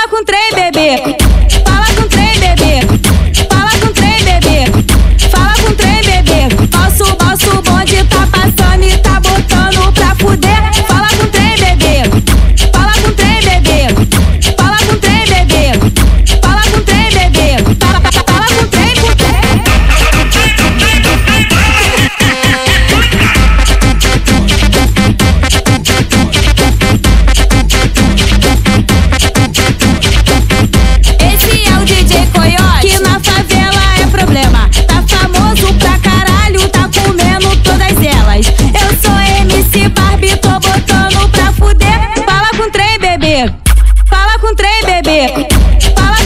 Fala com o trem, bebê. Fala com o trem, bebê. bebê. Fala com trem, bebê. Fala